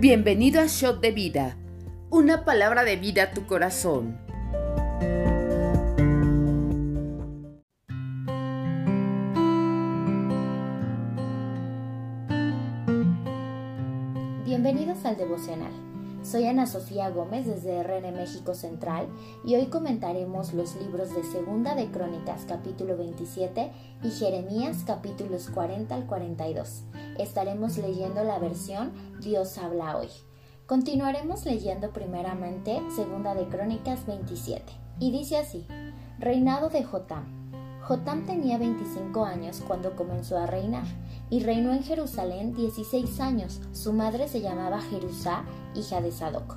Bienvenido a Shot de Vida, una palabra de vida a tu corazón. Bienvenidos al devocional. Soy Ana Sofía Gómez desde RN México Central y hoy comentaremos los libros de Segunda de Crónicas capítulo 27 y Jeremías capítulos 40 al 42. Estaremos leyendo la versión Dios habla hoy. Continuaremos leyendo primeramente Segunda de Crónicas 27 y dice así: Reinado de Jotam. Jotam tenía 25 años cuando comenzó a reinar y reinó en Jerusalén 16 años. Su madre se llamaba Jerusá, hija de Sadoc.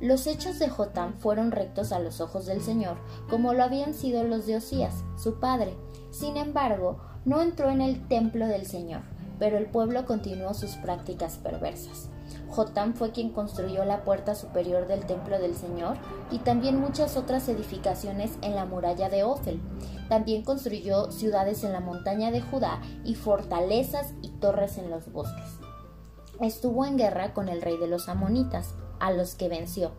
Los hechos de Jotam fueron rectos a los ojos del Señor, como lo habían sido los de Osías, su padre. Sin embargo, no entró en el templo del Señor, pero el pueblo continuó sus prácticas perversas. Jotam fue quien construyó la puerta superior del templo del Señor y también muchas otras edificaciones en la muralla de Ofel. También construyó ciudades en la montaña de Judá y fortalezas y torres en los bosques. Estuvo en guerra con el rey de los amonitas, a los que venció.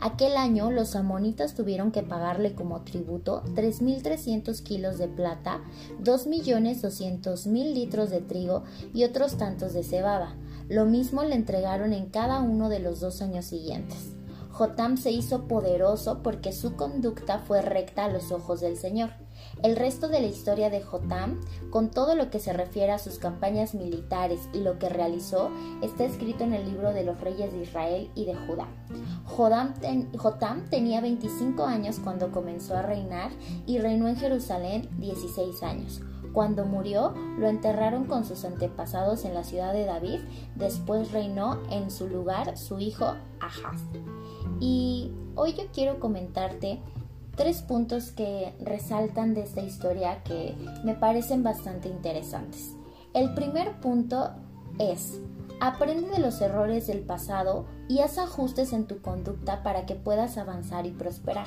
Aquel año los amonitas tuvieron que pagarle como tributo 3.300 kilos de plata, 2.200.000 litros de trigo y otros tantos de cebada. Lo mismo le entregaron en cada uno de los dos años siguientes. Jotam se hizo poderoso porque su conducta fue recta a los ojos del Señor. El resto de la historia de Jotam, con todo lo que se refiere a sus campañas militares y lo que realizó, está escrito en el libro de los reyes de Israel y de Judá. Jotam, tenía 25 años cuando comenzó a reinar y reinó en Jerusalén 16 años. Cuando murió, lo enterraron con sus antepasados en la ciudad de David. Después reinó en su lugar su hijo Ahaz. Y hoy yo quiero comentarte tres puntos que resaltan de esta historia que me parecen bastante interesantes. El primer punto es, aprende de los errores del pasado y haz ajustes en tu conducta para que puedas avanzar y prosperar.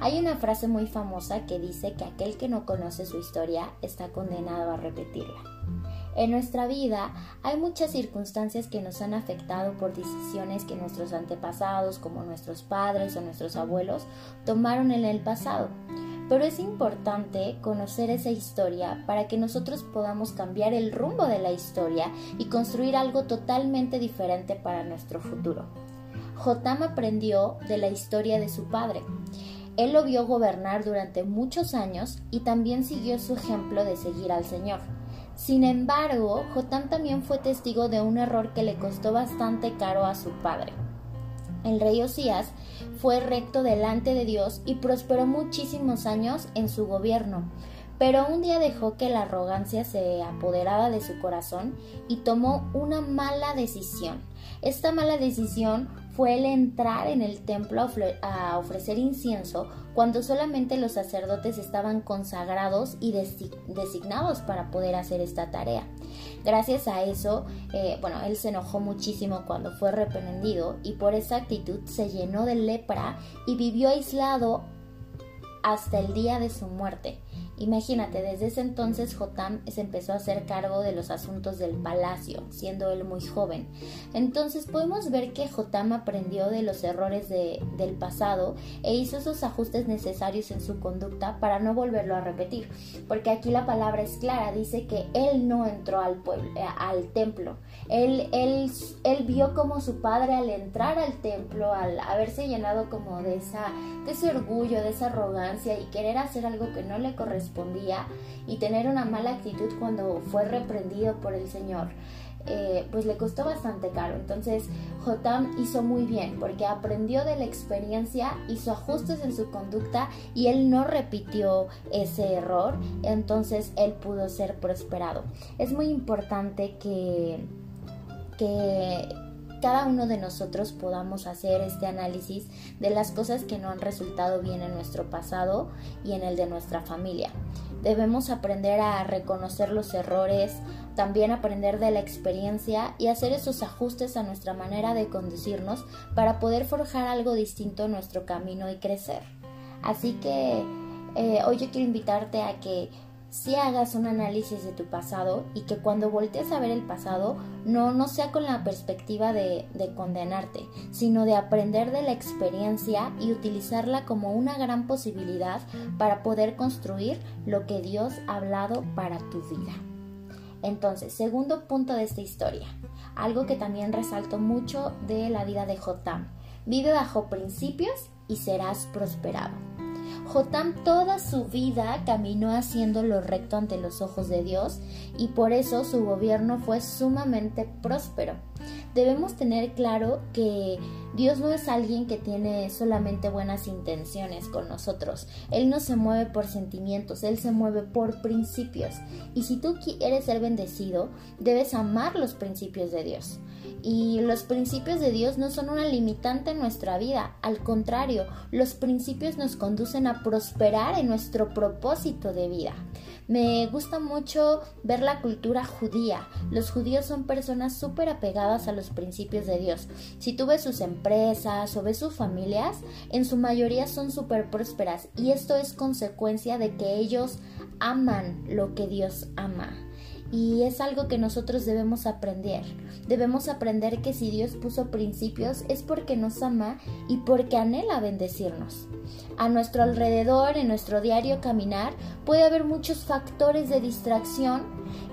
Hay una frase muy famosa que dice que aquel que no conoce su historia está condenado a repetirla. En nuestra vida hay muchas circunstancias que nos han afectado por decisiones que nuestros antepasados, como nuestros padres o nuestros abuelos, tomaron en el pasado. Pero es importante conocer esa historia para que nosotros podamos cambiar el rumbo de la historia y construir algo totalmente diferente para nuestro futuro. Jotam aprendió de la historia de su padre. Él lo vio gobernar durante muchos años y también siguió su ejemplo de seguir al Señor. Sin embargo, Jotam también fue testigo de un error que le costó bastante caro a su padre. El rey Osías fue recto delante de Dios y prosperó muchísimos años en su gobierno, pero un día dejó que la arrogancia se apoderara de su corazón y tomó una mala decisión. Esta mala decisión fue el entrar en el templo a ofrecer incienso cuando solamente los sacerdotes estaban consagrados y designados para poder hacer esta tarea. Gracias a eso, eh, bueno, él se enojó muchísimo cuando fue reprendido y por esa actitud se llenó de lepra y vivió aislado hasta el día de su muerte. Imagínate, desde ese entonces Jotam se empezó a hacer cargo de los asuntos del palacio, siendo él muy joven. Entonces podemos ver que Jotam aprendió de los errores del pasado e hizo esos ajustes necesarios en su conducta para no volverlo a repetir. Porque aquí la palabra es clara, dice que él no entró al, pueblo, eh, al templo. Él, él, él vio como su padre al entrar al templo, al haberse llenado como de, esa, de ese orgullo, de esa arrogancia y querer hacer algo que no le correspondía y tener una mala actitud cuando fue reprendido por el Señor. Eh, pues le costó bastante caro. Entonces Jotam hizo muy bien porque aprendió de la experiencia, hizo ajustes en su conducta y él no repitió ese error. Entonces él pudo ser prosperado. Es muy importante que, que cada uno de nosotros podamos hacer este análisis de las cosas que no han resultado bien en nuestro pasado y en el de nuestra familia. Debemos aprender a reconocer los errores, también aprender de la experiencia y hacer esos ajustes a nuestra manera de conducirnos para poder forjar algo distinto en nuestro camino y crecer. Así que eh, hoy yo quiero invitarte a que si hagas un análisis de tu pasado y que cuando voltees a ver el pasado no, no sea con la perspectiva de, de condenarte, sino de aprender de la experiencia y utilizarla como una gran posibilidad para poder construir lo que Dios ha hablado para tu vida. Entonces, segundo punto de esta historia, algo que también resalto mucho de la vida de Jotam. Vive bajo principios y serás prosperado. Jotam toda su vida caminó haciendo lo recto ante los ojos de Dios y por eso su gobierno fue sumamente próspero. Debemos tener claro que Dios no es alguien que tiene solamente buenas intenciones con nosotros. Él no se mueve por sentimientos, Él se mueve por principios. Y si tú quieres ser bendecido, debes amar los principios de Dios. Y los principios de Dios no son una limitante en nuestra vida, al contrario, los principios nos conducen a prosperar en nuestro propósito de vida. Me gusta mucho ver la cultura judía. Los judíos son personas súper apegadas a los principios de Dios. Si tú ves sus empresas o ves sus familias, en su mayoría son súper prósperas y esto es consecuencia de que ellos aman lo que Dios ama y es algo que nosotros debemos aprender. Debemos aprender que si Dios puso principios es porque nos ama y porque anhela bendecirnos. A nuestro alrededor, en nuestro diario caminar, puede haber muchos factores de distracción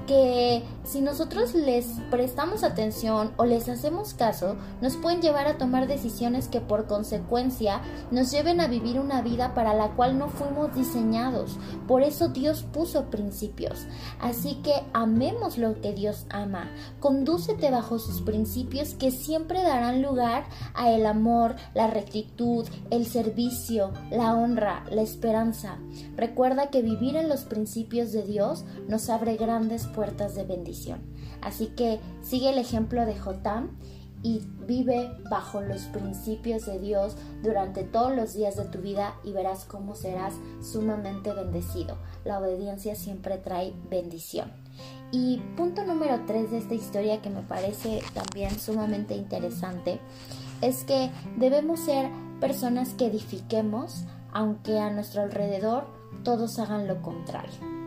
que si nosotros les prestamos atención o les hacemos caso, nos pueden llevar a tomar decisiones que por consecuencia nos lleven a vivir una vida para la cual no fuimos diseñados. Por eso Dios puso principios. Así que amemos lo que Dios ama. Condúcete bajo sus principios que siempre darán lugar a el amor, la rectitud, el servicio, la honra, la esperanza. Recuerda que vivir en los principios de Dios nos abre grandes puertas de bendición. Así que sigue el ejemplo de Jotam y vive bajo los principios de Dios durante todos los días de tu vida y verás cómo serás sumamente bendecido. La obediencia siempre trae bendición. Y punto número 3 de esta historia que me parece también sumamente interesante es que debemos ser personas que edifiquemos aunque a nuestro alrededor todos hagan lo contrario.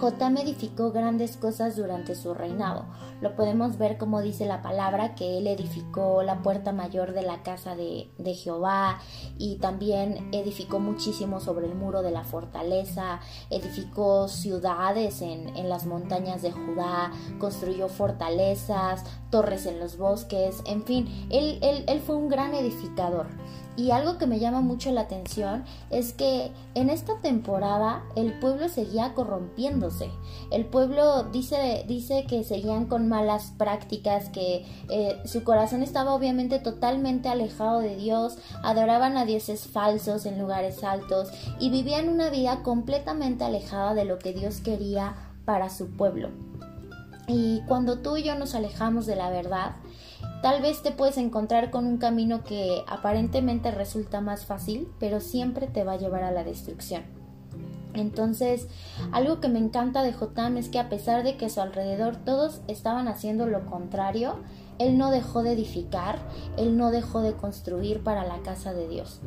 Jotam edificó grandes cosas durante su reinado. Lo podemos ver como dice la palabra, que él edificó la puerta mayor de la casa de, Jehová y también edificó muchísimo sobre el muro de la fortaleza, edificó ciudades en, en las montañas de Judá, construyó fortalezas, torres en los bosques, en fin, él, él, él fue un gran edificador. Y algo que me llama mucho la atención es que en esta temporada el pueblo seguía corrompiéndose. El pueblo dice, dice que seguían con malas prácticas, que eh, su corazón estaba obviamente totalmente alejado de Dios, adoraban a dioses falsos en lugares altos y vivían una vida completamente alejada de lo que Dios quería para su pueblo. Y cuando tú y yo nos alejamos de la verdad, Tal vez te puedes encontrar con un camino que aparentemente resulta más fácil, pero siempre te va a llevar a la destrucción. Entonces, algo que me encanta de Jotam es que a pesar de que a su alrededor todos estaban haciendo lo contrario, él no dejó de edificar, él no dejó de construir para la casa de Dios.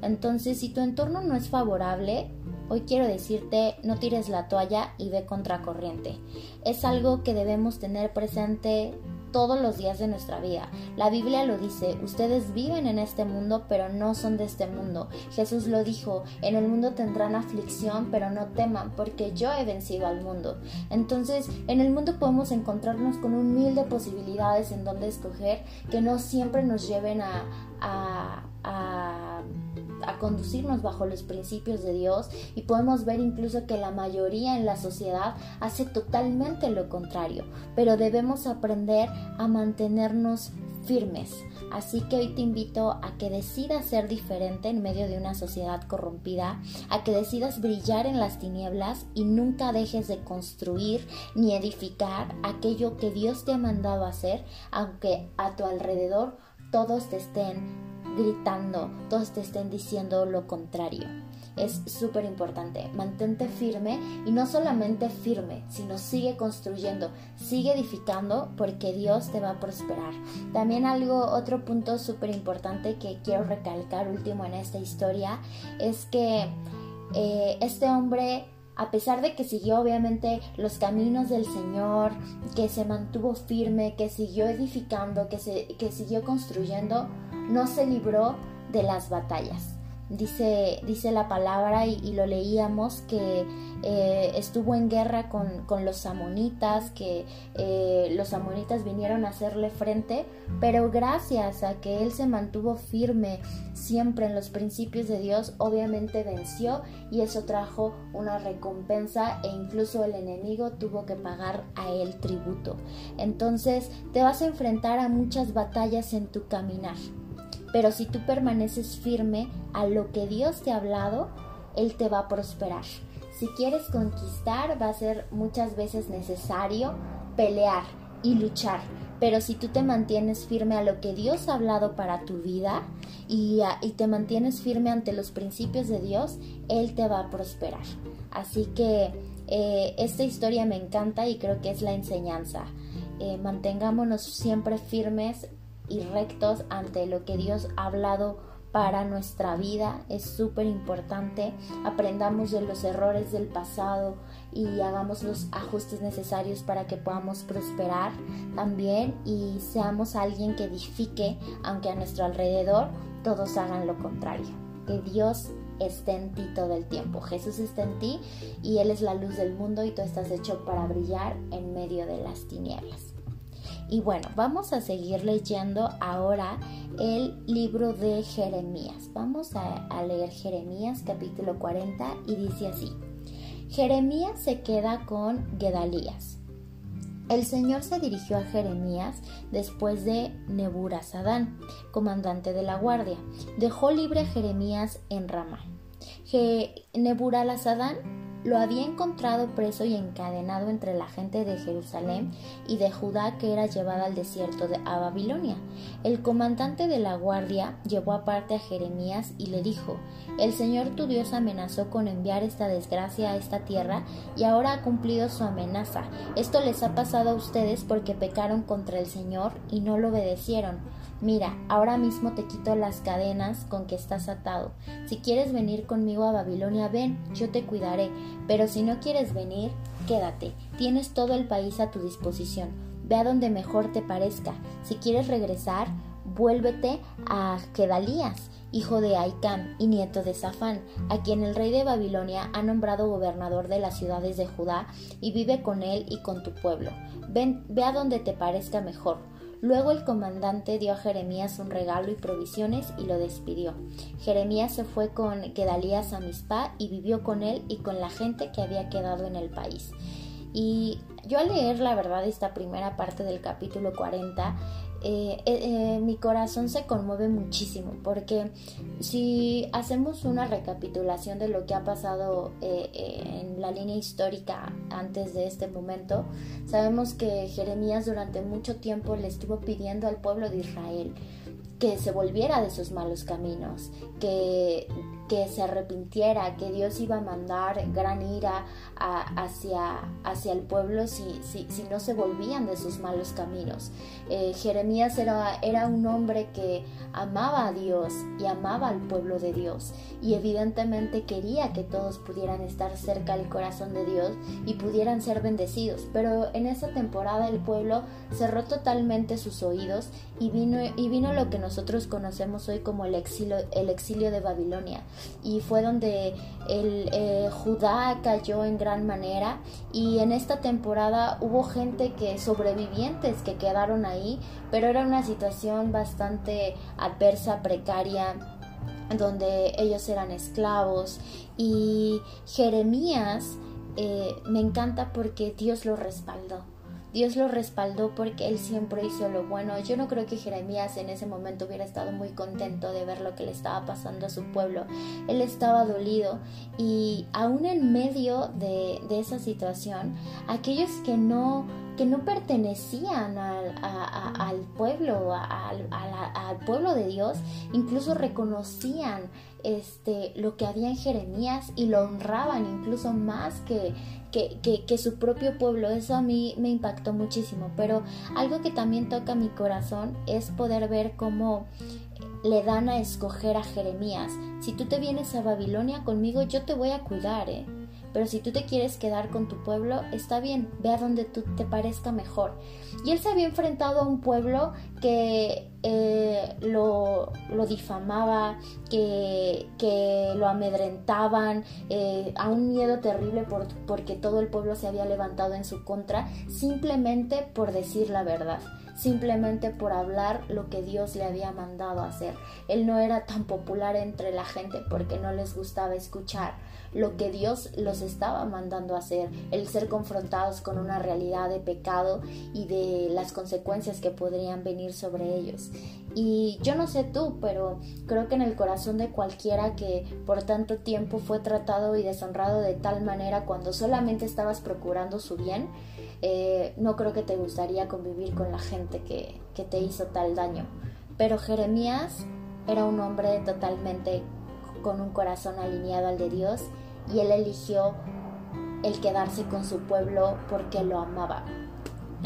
Entonces, si tu entorno no es favorable, hoy quiero decirte, no tires la toalla y ve contracorriente. Es algo que debemos tener presente todos los días de nuestra vida. La Biblia lo dice, ustedes viven en este mundo, pero no son de este mundo. Jesús lo dijo, en el mundo tendrán aflicción, pero no teman, porque yo he vencido al mundo. Entonces, en el mundo podemos encontrarnos con un de posibilidades en donde escoger que no siempre nos lleven a, a conducirnos bajo los principios de Dios y podemos ver incluso que la mayoría en la sociedad hace totalmente lo contrario, pero debemos aprender a mantenernos firmes. Así que hoy te invito a que decidas ser diferente en medio de una sociedad corrompida, a que decidas brillar en las tinieblas y nunca dejes de construir ni edificar aquello que Dios te ha mandado hacer, aunque a tu alrededor todos te estén gritando, todos te estén diciendo lo contrario. Es súper importante, mantente firme y no solamente firme, sino sigue construyendo, sigue edificando porque Dios te va a prosperar. También algo, otro punto súper importante que quiero recalcar último en esta historia es que eh, este hombre a pesar de que siguió obviamente los caminos del Señor, que se mantuvo firme, que siguió edificando, que, se, que siguió construyendo, no se libró de las batallas. Dice, dice la palabra y, lo leíamos que eh, estuvo en guerra con, los amonitas, que eh, los amonitas vinieron a hacerle frente, pero gracias a que él se mantuvo firme siempre en los principios de Dios, obviamente venció y eso trajo una recompensa e incluso el enemigo tuvo que pagar a él tributo. Entonces te vas a enfrentar a muchas batallas en tu caminar. Pero si tú permaneces firme a lo que Dios te ha hablado, Él te va a prosperar. Si quieres conquistar, va a ser muchas veces necesario pelear y luchar. Pero si tú te mantienes firme a lo que Dios ha hablado para tu vida y, te mantienes firme ante los principios de Dios, Él te va a prosperar. Así que eh, esta historia me encanta y creo que es la enseñanza. Eh, mantengámonos siempre firmes y rectos ante lo que Dios ha hablado para nuestra vida. Es súper importante. Aprendamos de los errores del pasado y hagamos los ajustes necesarios para que podamos prosperar también y seamos alguien que edifique, aunque a nuestro alrededor todos hagan lo contrario. Que Dios esté en ti todo el tiempo. Jesús está en ti y Él es la luz del mundo y tú estás hecho para brillar en medio de las tinieblas. Y bueno, vamos a seguir leyendo ahora el libro de Jeremías. Vamos a, leer Jeremías capítulo 40 y dice así. Jeremías se queda con Gedalías. El Señor se dirigió a Jeremías después de Neburazadán, comandante de la guardia. Dejó libre a Jeremías en Ramá. Neburazadán lo había encontrado preso y encadenado entre la gente de Jerusalén y de Judá que era llevada al desierto de a Babilonia. El comandante de la guardia llevó aparte a Jeremías y le dijo El Señor tu Dios amenazó con enviar esta desgracia a esta tierra y ahora ha cumplido su amenaza. Esto les ha pasado a ustedes porque pecaron contra el Señor y no lo obedecieron. Mira, ahora mismo te quito las cadenas con que estás atado. Si quieres venir conmigo a Babilonia, ven, yo te cuidaré. Pero si no quieres venir, quédate. Tienes todo el país a tu disposición. Ve a donde mejor te parezca. Si quieres regresar, vuélvete a Gedalías, hijo de Aicam y nieto de Safán, a quien el rey de Babilonia ha nombrado gobernador de las ciudades de Judá, y vive con él y con tu pueblo. Ven, ve a donde te parezca mejor Luego el comandante dio a Jeremías un regalo y provisiones y lo despidió. Jeremías se fue con Gedalías a Mizpah y vivió con él y con la gente que había quedado en el país. Y yo al leer la verdad esta primera parte del capítulo 40 eh, eh, eh, mi corazón se conmueve muchísimo porque si hacemos una recapitulación de lo que ha pasado en la línea histórica antes de este momento, sabemos que Jeremías durante mucho tiempo le estuvo pidiendo al pueblo de Israel que se volviera de sus malos caminos, que, que se arrepintiera, que Dios iba a mandar gran ira hacia, hacia el pueblo si, si, si, no se volvían de sus malos caminos. Eh, Jeremías era, era un hombre que amaba a Dios y amaba al pueblo de Dios y evidentemente quería que todos pudieran estar cerca del corazón de Dios y pudieran ser bendecidos, pero en esa temporada el pueblo cerró totalmente sus oídos y vino, y vino lo que nosotros conocemos hoy como el exilio, el exilio de Babilonia. Y fue donde el eh, Judá cayó en gran manera. Y en esta temporada hubo gente que sobrevivientes que quedaron ahí pero era una situación bastante adversa precaria donde ellos eran esclavos. Y Jeremías eh, me encanta porque Dios lo respaldó Dios lo respaldó porque él siempre hizo lo bueno. Yo no creo que Jeremías en ese momento hubiera estado muy contento de ver lo que le estaba pasando a su pueblo. Él estaba dolido y aún en medio de, esa situación, aquellos que no que no pertenecían al, pueblo, al, pueblo de Dios, incluso reconocían este, lo que había en Jeremías y lo honraban incluso más que, que, su propio pueblo. Eso a mí me impactó muchísimo. Pero algo que también toca mi corazón es poder ver cómo le dan a escoger a Jeremías. Si tú te vienes a Babilonia conmigo, yo te voy a cuidar, ¿eh? Pero si tú te quieres quedar con tu pueblo, está bien, ve a donde tú te parezca mejor. Y él se había enfrentado a un pueblo que eh, lo, difamaba, que, lo amedrentaban, eh, a un miedo terrible porque todo el pueblo se había levantado en su contra, simplemente por decir la verdad simplemente por hablar lo que Dios le había mandado hacer. Él no era tan popular entre la gente porque no les gustaba escuchar lo que Dios los estaba mandando a hacer, el ser confrontados con una realidad de pecado y de las consecuencias que podrían venir sobre ellos. Y yo no sé tú, pero creo que en el corazón de cualquiera que por tanto tiempo fue tratado y deshonrado de tal manera cuando solamente estabas procurando su bien, eh, no creo que te gustaría convivir con la gente que, que te hizo tal daño. Pero Jeremías era un hombre totalmente con un corazón alineado al de Dios y él eligió el quedarse con su pueblo porque lo amaba.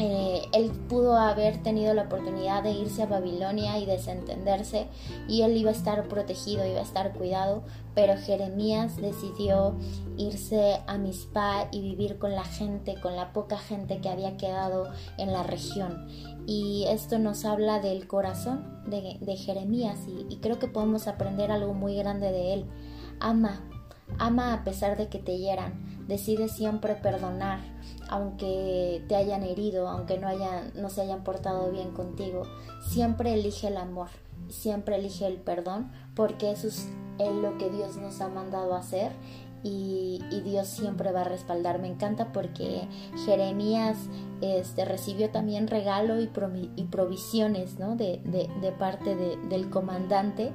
Eh, él pudo haber tenido la oportunidad de irse a Babilonia y desentenderse y él iba a estar protegido, iba a estar cuidado, pero Jeremías decidió irse a Mizpah y vivir con la gente, con la poca gente que había quedado en la región. Y esto nos habla del corazón de, Jeremías y, y creo que podemos aprender algo muy grande de él. Ama, ama a pesar de que te hieran, decide siempre perdonar aunque te hayan herido, aunque no, hayan, no se hayan portado bien contigo, siempre elige el amor, siempre elige el perdón, porque eso es lo que Dios nos ha mandado a hacer y, Dios siempre va a respaldar. Me encanta porque Jeremías este, recibió también regalo y, provisiones ¿no? de, de, parte del comandante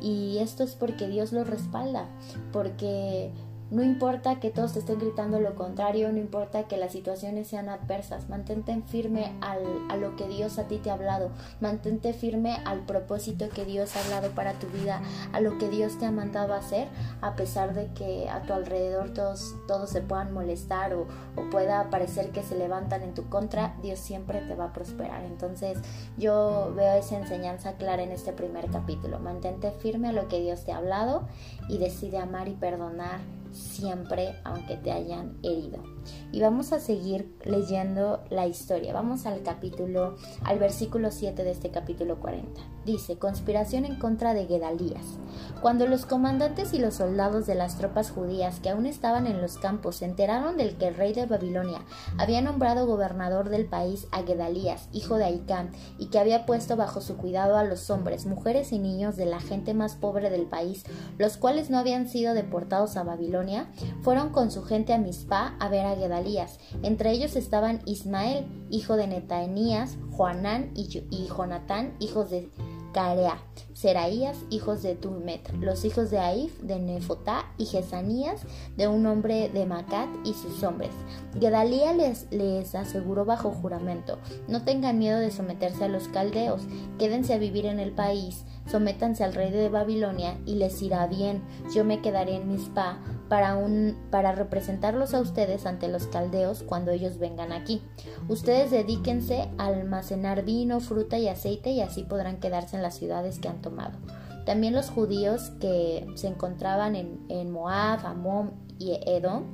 y esto es porque Dios lo respalda, porque no importa que todos te estén gritando lo contrario, no importa que las situaciones sean adversas, mantente firme al, a lo que Dios a ti te ha hablado, mantente firme al propósito que Dios ha hablado para tu vida, a lo que Dios te ha mandado hacer, a pesar de que a tu alrededor todos, todos se puedan molestar o, o pueda parecer que se levantan en tu contra, Dios siempre te va a prosperar. Entonces yo veo esa enseñanza clara en este primer capítulo, mantente firme a lo que Dios te ha hablado y decide amar y perdonar siempre aunque te hayan herido. Y vamos a seguir leyendo la historia. Vamos al capítulo, al versículo 7 de este capítulo 40. Dice, conspiración en contra de Gedalías. Cuando los comandantes y los soldados de las tropas judías que aún estaban en los campos se enteraron del que el rey de Babilonia había nombrado gobernador del país a Gedalías, hijo de Aicán, y que había puesto bajo su cuidado a los hombres, mujeres y niños de la gente más pobre del país, los cuales no habían sido deportados a Babilonia, fueron con su gente a Mizpah a ver a Gedalías. Entre ellos estaban Ismael, hijo de Netanías, Juanán y, Jonatán, hijos de Carea, Seraías, hijos de Turmet, los hijos de Aif, de Nefotá y Jesanías, de un hombre de Macat y sus hombres. Gedalía les, les aseguró bajo juramento, no tengan miedo de someterse a los caldeos, quédense a vivir en el país, sométanse al rey de Babilonia y les irá bien, yo me quedaré en Mizpah para, un, para representarlos a ustedes ante los caldeos cuando ellos vengan aquí. Ustedes dedíquense a almacenar vino, fruta y aceite y así podrán quedarse en las ciudades que han tomado. También los judíos que se encontraban en, en Moab, Amón y Edom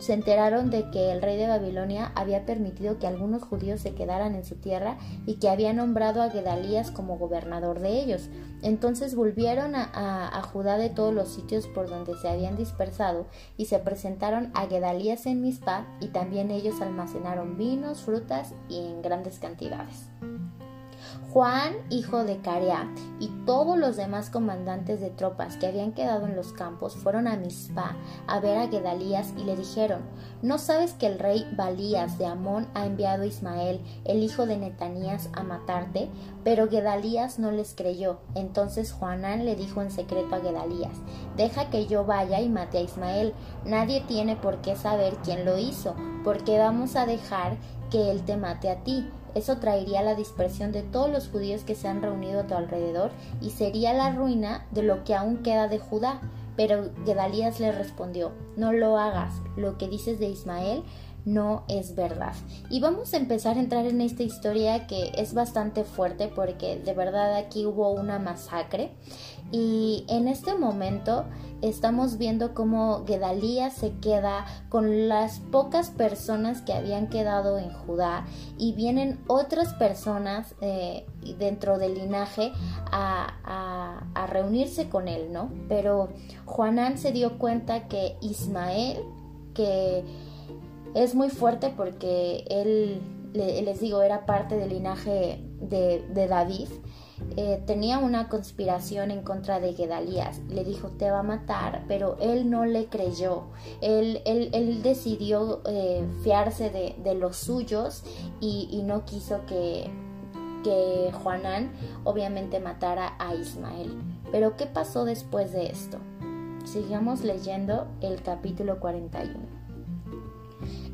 se enteraron de que el rey de Babilonia había permitido que algunos judíos se quedaran en su tierra y que había nombrado a Gedalías como gobernador de ellos. Entonces volvieron a, Judá de todos los sitios por donde se habían dispersado y se presentaron a Gedalías en Mizpah y también ellos almacenaron vinos, frutas y en grandes cantidades. Juan, hijo de Carea, y todos los demás comandantes de tropas que habían quedado en los campos fueron a Mizpah a ver a Gedalías y le dijeron: ¿No sabes que el rey Balías de Amón ha enviado a Ismael, el hijo de Netanías, a matarte? Pero Gedalías no les creyó. Entonces Juanán le dijo en secreto a Gedalías: Deja que yo vaya y mate a Ismael. Nadie tiene por qué saber quién lo hizo, porque vamos a dejar que él te mate a ti eso traería la dispersión de todos los judíos que se han reunido a tu alrededor y sería la ruina de lo que aún queda de Judá. Pero Gedalías le respondió, no lo hagas, lo que dices de Ismael no es verdad. Y vamos a empezar a entrar en esta historia que es bastante fuerte porque de verdad aquí hubo una masacre. Y en este momento estamos viendo cómo Gedalías se queda con las pocas personas que habían quedado en Judá y vienen otras personas eh, dentro del linaje a, a reunirse con él, ¿no? Pero Juanán se dio cuenta que Ismael, que es muy fuerte porque él, les digo, era parte del linaje de, David. Eh, tenía una conspiración en contra de Gedalías. Le dijo, te va a matar, pero él no le creyó. Él, él, decidió eh, fiarse de, los suyos y, no quiso que, que Juanán obviamente matara a Ismael. Pero ¿qué pasó después de esto? Sigamos leyendo el capítulo 41.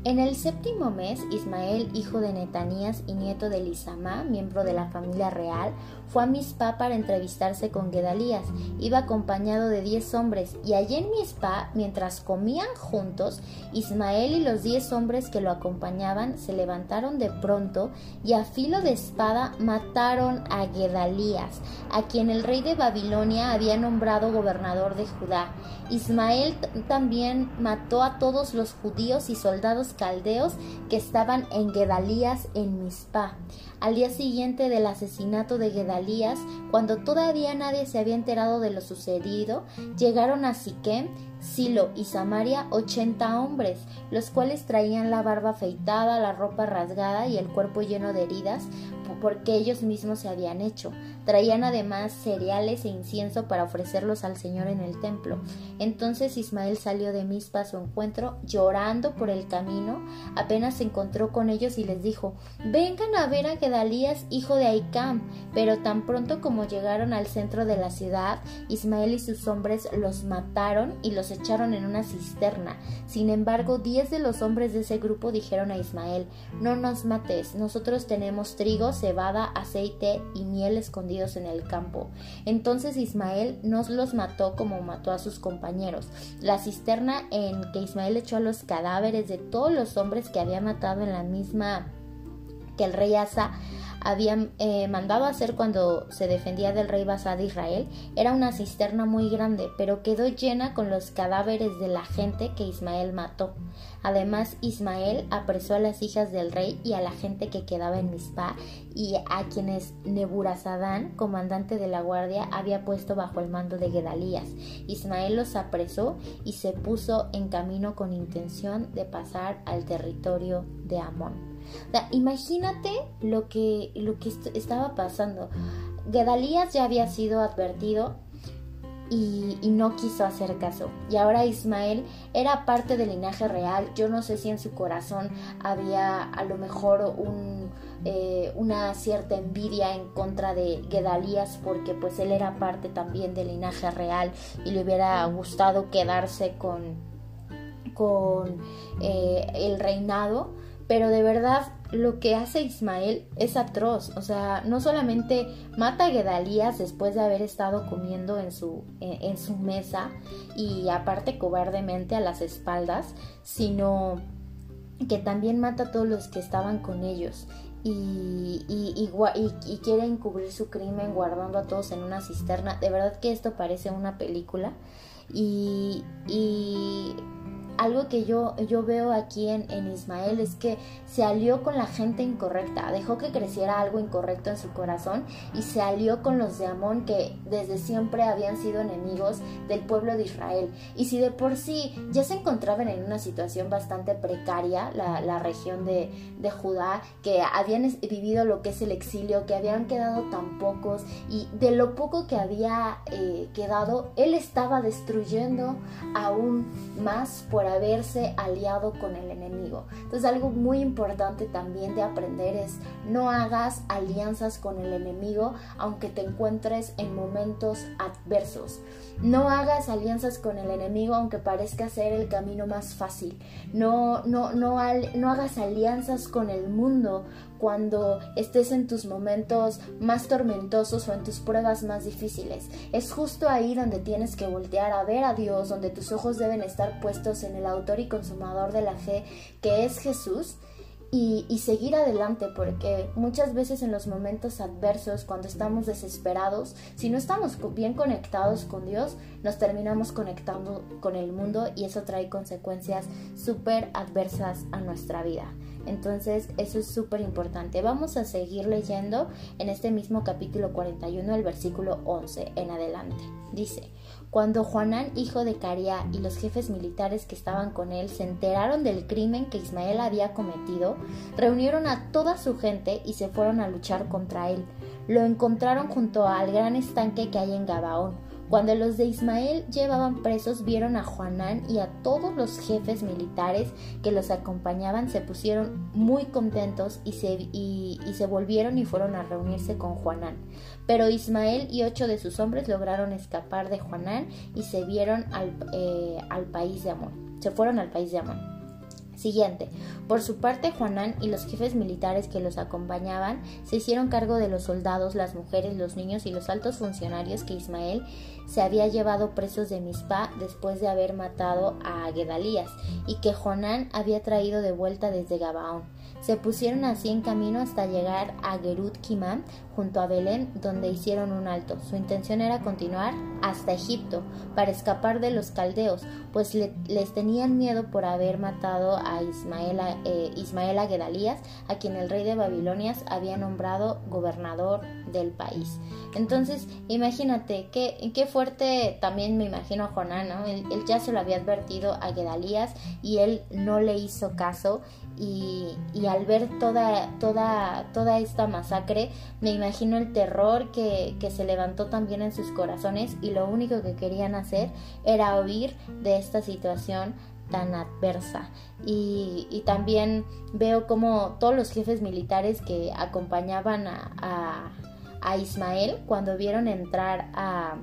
En el séptimo mes, Ismael, hijo de Netanías y nieto de Lisama, miembro de la familia real, fue a Mizpah para entrevistarse con Gedalías. Iba acompañado de diez hombres, y allí en Mizpah, mientras comían juntos, Ismael y los diez hombres que lo acompañaban se levantaron de pronto y a filo de espada mataron a Gedalías, a quien el rey de Babilonia había nombrado gobernador de Judá. Ismael también mató a todos los judíos y soldados caldeos que estaban en Gedalías en Mizpah. Al día siguiente del asesinato de Gedalías, cuando todavía nadie se había enterado de lo sucedido, llegaron a Siquem, Silo y Samaria ochenta hombres, los cuales traían la barba afeitada, la ropa rasgada y el cuerpo lleno de heridas, porque ellos mismos se habían hecho. Traían además cereales e incienso para ofrecerlos al Señor en el templo. Entonces Ismael salió de Mizpa a su encuentro, llorando por el camino. Apenas se encontró con ellos y les dijo: Vengan a ver a Gedalías, hijo de Aicam. Pero tan pronto como llegaron al centro de la ciudad, Ismael y sus hombres los mataron y los echaron en una cisterna. Sin embargo, diez de los hombres de ese grupo dijeron a Ismael: No nos mates, nosotros tenemos trigo, cebada, aceite y miel escondidos en el campo. Entonces Ismael no los mató como mató a sus compañeros. La cisterna en que Ismael echó a los cadáveres de todos los hombres que había matado en la misma que el rey Asa había eh, mandado hacer cuando se defendía del rey Basá de Israel era una cisterna muy grande, pero quedó llena con los cadáveres de la gente que Ismael mató. Además, Ismael apresó a las hijas del rey y a la gente que quedaba en Mizpah y a quienes Neburazadán, comandante de la guardia, había puesto bajo el mando de Gedalías. Ismael los apresó y se puso en camino con intención de pasar al territorio de Amón. Imagínate lo que, lo que estaba pasando. Gedalías ya había sido advertido y, no quiso hacer caso. Y ahora Ismael era parte del linaje real. Yo no sé si en su corazón había a lo mejor un, eh, una cierta envidia en contra de Gedalías porque pues él era parte también del linaje real y le hubiera gustado quedarse con, con eh, el reinado pero de verdad lo que hace Ismael es atroz, o sea, no solamente mata a Gedalías después de haber estado comiendo en su, en, su mesa y aparte cobardemente a las espaldas, sino que también mata a todos los que estaban con ellos. Y, y, y, quiere encubrir su crimen guardando a todos en una cisterna. De verdad que esto parece una película. Y, y algo que yo, yo veo aquí en, en, Ismael es que se alió con la gente incorrecta, dejó que creciera algo incorrecto en su corazón y se alió con los de Amón que desde siempre habían sido enemigos del pueblo de Israel. Y si de por sí ya se encontraban en una situación bastante precaria, la, la región de, de, Judá, que habían vivido lo que es el exilio, que habían quedado tan pocos y de lo poco que había eh, quedado, él estaba destruyendo aún más por haberse aliado con el enemigo. Entonces algo muy importante también de aprender es no hagas alianzas con el enemigo aunque te encuentres en momentos adversos. No hagas alianzas con el enemigo aunque parezca ser el camino más fácil. No, no, no, no hagas alianzas con el mundo cuando estés en tus momentos más tormentosos o en tus pruebas más difíciles. Es justo ahí donde tienes que voltear a ver a Dios, donde tus ojos deben estar puestos en el autor y consumador de la fe, que es Jesús y, seguir adelante, porque muchas veces en los momentos adversos, cuando estamos desesperados, si no estamos bien conectados con Dios, nos terminamos conectando con el mundo y eso trae consecuencias súper adversas a nuestra vida. Entonces, eso es súper importante. Vamos a seguir leyendo en este mismo capítulo 41, el versículo 11 en adelante. Dice, cuando Juanán, hijo de Caria, y los jefes militares que estaban con él se enteraron del crimen que Ismael había cometido, reunieron a toda su gente y se fueron a luchar contra él. Lo encontraron junto al gran estanque que hay en Gabaón cuando los de Ismael llevaban presos, vieron a Juanán y a todos los jefes militares que los acompañaban, se pusieron muy contentos y se, se volvieron y fueron a reunirse con Juanán. Pero Ismael y ocho de sus hombres lograron escapar de Juanán y se vieron al, eh, al país de Amón. Se fueron al país de Amón. Siguiente. Por su parte, Juanán y los jefes militares que los acompañaban se hicieron cargo de los soldados, las mujeres, los niños y los altos funcionarios que Ismael se había llevado presos de Mizpah después de haber matado a Gedalías y que Juanán había traído de vuelta desde Gabaón. Se pusieron así en camino hasta llegar a Gerut Kimam, junto a Belén, donde hicieron un alto. Su intención era continuar hasta Egipto, para escapar de los caldeos, pues les tenían miedo por haber matado a Ismael, eh, Ismael Gedalías, a quien el rey de Babilonias había nombrado gobernador del país. Entonces, imagínate, qué, qué fuerte también me imagino a Jonás, ¿no? Él, ya se lo había advertido a Gedalías y él no le hizo caso y, al ver toda, toda, toda esta masacre, me imagino el terror que, se levantó también en sus corazones y lo único que querían hacer era huir de esta situación tan adversa. Y, también veo como todos los jefes militares que acompañaban a, a Ismael cuando vieron entrar a,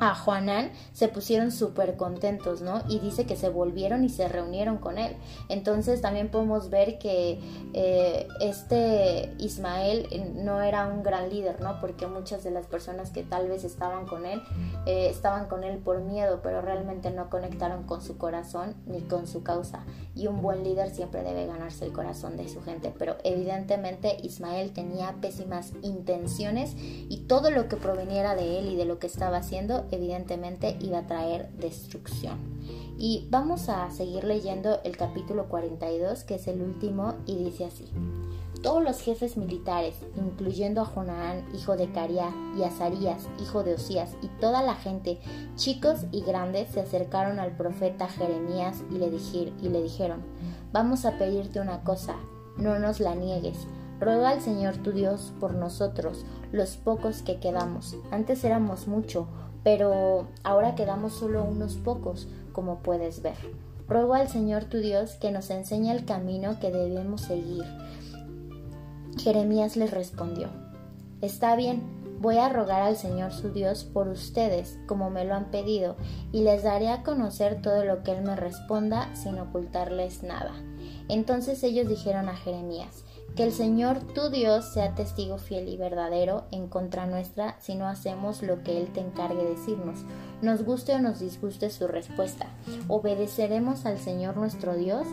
a Juanán se pusieron súper contentos, ¿no? Y dice que se volvieron y se reunieron con él. Entonces también podemos ver que eh, este Ismael no era un gran líder, ¿no? Porque muchas de las personas que tal vez estaban con él, eh, estaban con él por miedo, pero realmente no conectaron con su corazón ni con su causa. Y un buen líder siempre debe ganarse el corazón de su gente, pero evidentemente Ismael tenía pésimas intenciones y todo lo que proveniera de él y de lo que estaba haciendo evidentemente iba a traer destrucción. Y vamos a seguir leyendo el capítulo 42, que es el último, y dice así. Todos los jefes militares, incluyendo a Jonaán, hijo de Cariá, y a Sarías, hijo de Osías, y toda la gente, chicos y grandes, se acercaron al profeta Jeremías y le, y le dijeron, vamos a pedirte una cosa, no nos la niegues. Ruega al Señor tu Dios por nosotros, los pocos que quedamos. Antes éramos mucho, pero ahora quedamos solo unos pocos, como puedes ver. Ruego al Señor tu Dios que nos enseñe el camino que debemos seguir. Jeremías les respondió, Está bien, voy a rogar al Señor su Dios por ustedes, como me lo han pedido, y les daré a conocer todo lo que Él me responda sin ocultarles nada. Entonces ellos dijeron a Jeremías, que el Señor tu Dios sea testigo fiel y verdadero en contra nuestra si no hacemos lo que Él te encargue decirnos, nos guste o nos disguste su respuesta. Obedeceremos al Señor nuestro Dios,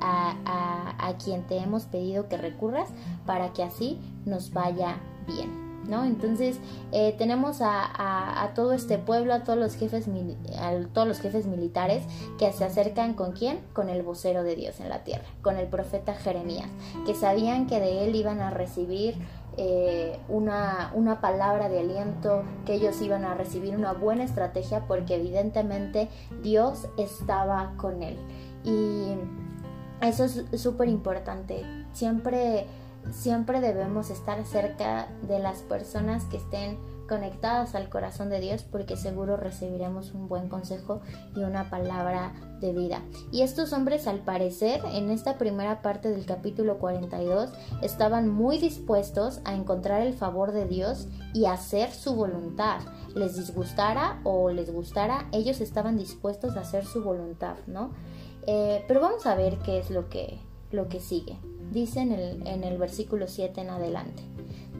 a, quien te hemos pedido que recurras, para que así nos vaya bien. ¿No? Entonces eh, tenemos a, todo este pueblo, a todos los jefes, a todos los jefes militares que se acercan con quién, con el vocero de Dios en la tierra, con el profeta Jeremías, que sabían que de él iban a recibir eh, una, una, palabra de aliento, que ellos iban a recibir una buena estrategia porque evidentemente Dios estaba con él. Y eso es súper importante. Siempre siempre debemos estar cerca de las personas que estén conectadas al corazón de Dios porque seguro recibiremos un buen consejo y una palabra de vida. Y estos hombres al parecer en esta primera parte del capítulo 42 estaban muy dispuestos a encontrar el favor de Dios y hacer su voluntad. Les disgustara o les gustara, ellos estaban dispuestos a hacer su voluntad, ¿no? Eh, pero vamos a ver qué es lo que, lo que sigue. Dice en el, en el versículo 7 en adelante.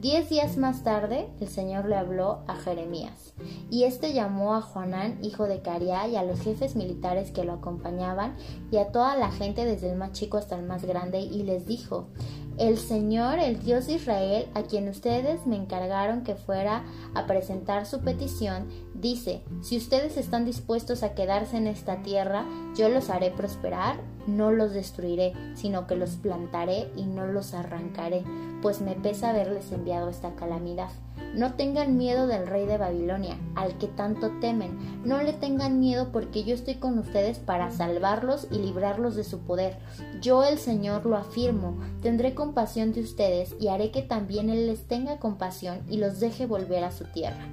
Diez días más tarde, el Señor le habló a Jeremías, y éste llamó a Juanán, hijo de Cariá, y a los jefes militares que lo acompañaban, y a toda la gente, desde el más chico hasta el más grande, y les dijo: El Señor, el Dios de Israel, a quien ustedes me encargaron que fuera a presentar su petición, dice: Si ustedes están dispuestos a quedarse en esta tierra, yo los haré prosperar, no los destruiré, sino que los plantaré y no los arrancaré pues me pesa haberles enviado esta calamidad. No tengan miedo del rey de Babilonia, al que tanto temen. No le tengan miedo porque yo estoy con ustedes para salvarlos y librarlos de su poder. Yo el Señor lo afirmo. Tendré compasión de ustedes y haré que también Él les tenga compasión y los deje volver a su tierra.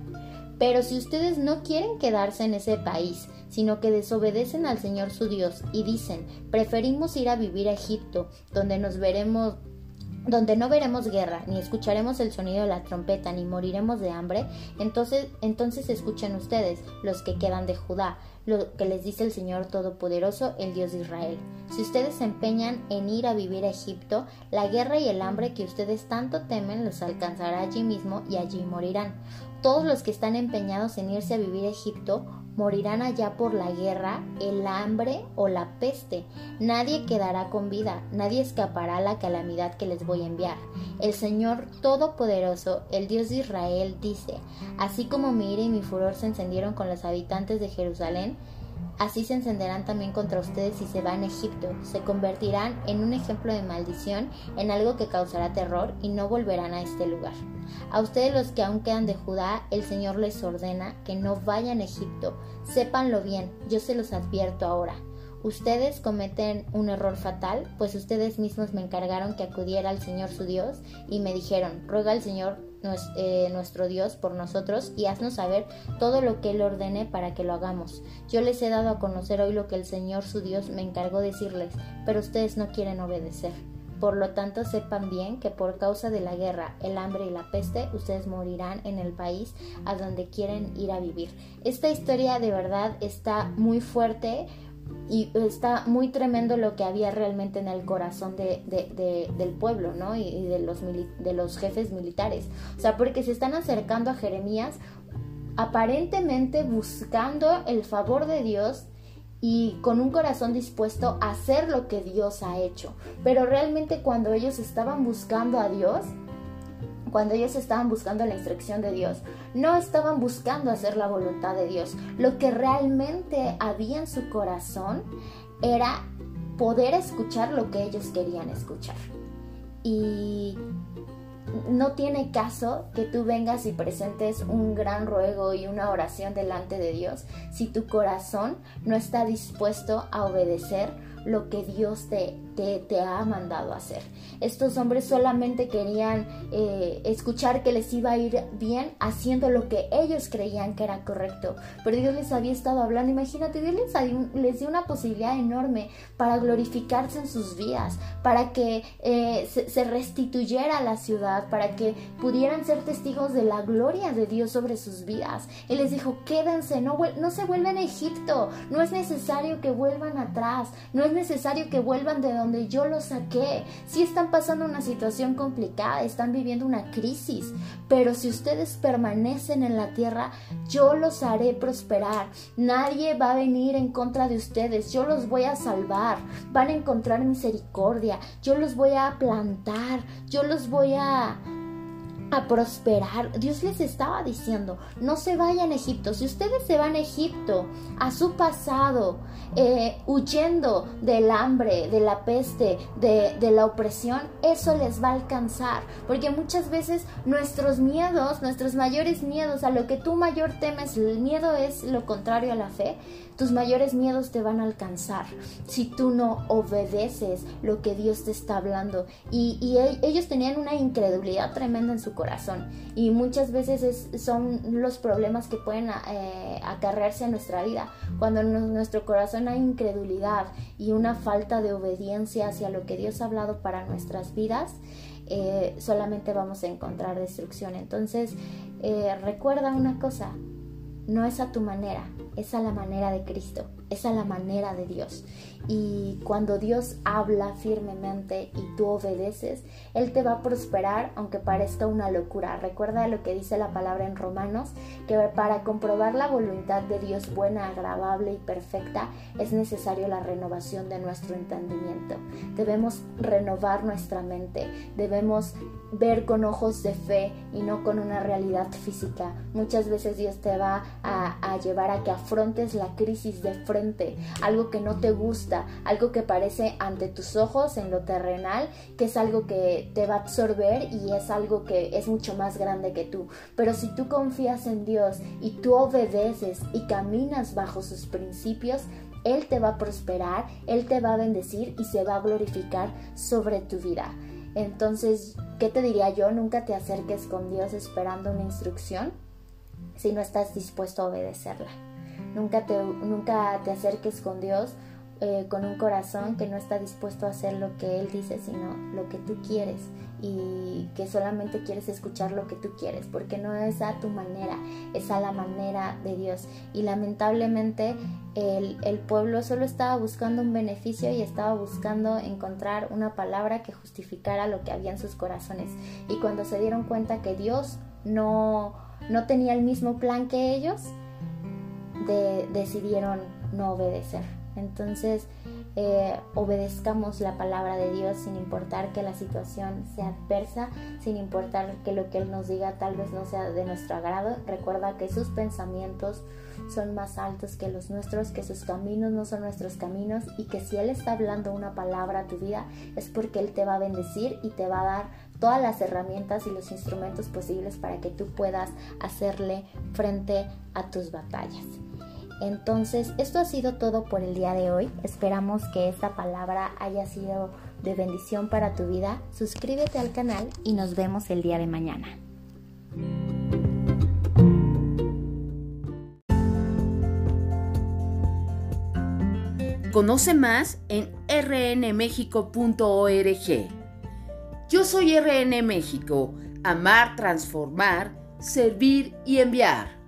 Pero si ustedes no quieren quedarse en ese país, sino que desobedecen al Señor su Dios y dicen, preferimos ir a vivir a Egipto, donde nos veremos donde no veremos guerra, ni escucharemos el sonido de la trompeta, ni moriremos de hambre, entonces, entonces escuchen ustedes, los que quedan de Judá, lo que les dice el Señor Todopoderoso, el Dios de Israel. Si ustedes se empeñan en ir a vivir a Egipto, la guerra y el hambre que ustedes tanto temen los alcanzará allí mismo y allí morirán. Todos los que están empeñados en irse a vivir a Egipto morirán allá por la guerra, el hambre o la peste. Nadie quedará con vida, nadie escapará a la calamidad que les voy a enviar. El Señor Todopoderoso, el Dios de Israel, dice, así como mi ira y mi furor se encendieron con los habitantes de Jerusalén, Así se encenderán también contra ustedes si se van a Egipto. Se convertirán en un ejemplo de maldición, en algo que causará terror y no volverán a este lugar. A ustedes los que aún quedan de Judá, el Señor les ordena que no vayan a Egipto. Sépanlo bien, yo se los advierto ahora. Ustedes cometen un error fatal, pues ustedes mismos me encargaron que acudiera al Señor su Dios y me dijeron, ruega al Señor eh, nuestro Dios por nosotros y haznos saber todo lo que Él ordene para que lo hagamos. Yo les he dado a conocer hoy lo que el Señor su Dios me encargó decirles, pero ustedes no quieren obedecer. Por lo tanto, sepan bien que por causa de la guerra, el hambre y la peste, ustedes morirán en el país a donde quieren ir a vivir. Esta historia de verdad está muy fuerte y está muy tremendo lo que había realmente en el corazón de, del pueblo, ¿no? Y, de, los de los jefes militares. O sea, porque se están acercando a Jeremías aparentemente buscando el favor de Dios y con un corazón dispuesto a hacer lo que Dios ha hecho. Pero realmente cuando ellos estaban buscando a Dios, cuando ellos estaban buscando la instrucción de Dios, no estaban buscando hacer la voluntad de Dios. Lo que realmente había en su corazón era poder escuchar lo que ellos querían escuchar. Y no tiene caso que tú vengas y presentes un gran ruego y una oración delante de Dios si tu corazón no está dispuesto a obedecer lo que Dios te, te, ha mandado hacer. Estos hombres solamente querían eh, escuchar que les iba a ir bien haciendo lo que ellos creían que era correcto. Pero Dios les había estado hablando. Imagínate, Dios les, dio una posibilidad enorme para glorificarse en sus vidas, para que eh, se, restituyera la ciudad, para que pudieran ser testigos de la gloria de Dios sobre sus vidas. Él les dijo, quédense, no, se vuelvan a Egipto, no es necesario que vuelvan atrás, necesario que vuelvan de donde donde yo los saqué. Si están pasando una situación complicada, están viviendo una crisis, pero si ustedes permanecen en la tierra, yo los haré prosperar. Nadie va a venir en contra de ustedes. Yo los voy a salvar. Van a encontrar misericordia. Yo los voy a plantar. Yo los voy a a prosperar. Dios les estaba diciendo, no se vayan a Egipto. Si ustedes se van a Egipto, a su pasado, eh, huyendo del hambre, de la peste, de, la opresión, eso les va a alcanzar. Porque muchas veces nuestros miedos, nuestros mayores miedos, a lo que tú mayor temes, el miedo es lo contrario a la fe, tus mayores miedos te van a alcanzar si tú no obedeces lo que Dios te está hablando. Y, y ellos tenían una incredulidad tremenda en su corazón. Y muchas veces son los problemas que pueden eh, acarrearse a nuestra vida. Cuando en nuestro corazón hay incredulidad y una falta de obediencia hacia lo que Dios ha hablado para nuestras vidas, eh, solamente vamos a encontrar destrucción. Entonces, eh, recuerda una cosa, no es a tu manera, es a la manera de Cristo, es a la manera de Dios. Y cuando Dios habla firmemente y tú obedeces, Él te va a prosperar aunque parezca una locura. Recuerda lo que dice la palabra en Romanos, que para comprobar la voluntad de Dios buena, agradable y perfecta es necesario la renovación de nuestro entendimiento. Debemos renovar nuestra mente, debemos ver con ojos de fe y no con una realidad física. Muchas veces Dios te va a, llevar a que afrontes la crisis de frente, algo que no te gusta, algo que parece ante tus ojos en lo terrenal, que es algo que te va a absorber y es algo que es mucho más grande que tú. Pero si tú confías en Dios y tú obedeces y caminas bajo sus principios, Él te va a prosperar, Él te va a bendecir y se va a glorificar sobre tu vida. Entonces, ¿qué te diría yo? Nunca te acerques con Dios esperando una instrucción si no estás dispuesto a obedecerla. Nunca te, nunca te acerques con Dios eh, con un corazón que no está dispuesto a hacer lo que Él dice, sino lo que tú quieres y que solamente quieres escuchar lo que tú quieres, porque no es a tu manera, es a la manera de Dios. Y lamentablemente el, el pueblo solo estaba buscando un beneficio y estaba buscando encontrar una palabra que justificara lo que había en sus corazones. Y cuando se dieron cuenta que Dios no, no tenía el mismo plan que ellos, decidieron no obedecer. Entonces, eh, obedezcamos la palabra de Dios sin importar que la situación sea adversa, sin importar que lo que Él nos diga tal vez no sea de nuestro agrado. Recuerda que sus pensamientos son más altos que los nuestros, que sus caminos no son nuestros caminos y que si Él está hablando una palabra a tu vida es porque Él te va a bendecir y te va a dar todas las herramientas y los instrumentos posibles para que tú puedas hacerle frente a tus batallas. Entonces, esto ha sido todo por el día de hoy. Esperamos que esta palabra haya sido de bendición para tu vida. Suscríbete al canal y nos vemos el día de mañana. Conoce más en rnmexico.org. Yo soy RN México, amar, transformar, servir y enviar.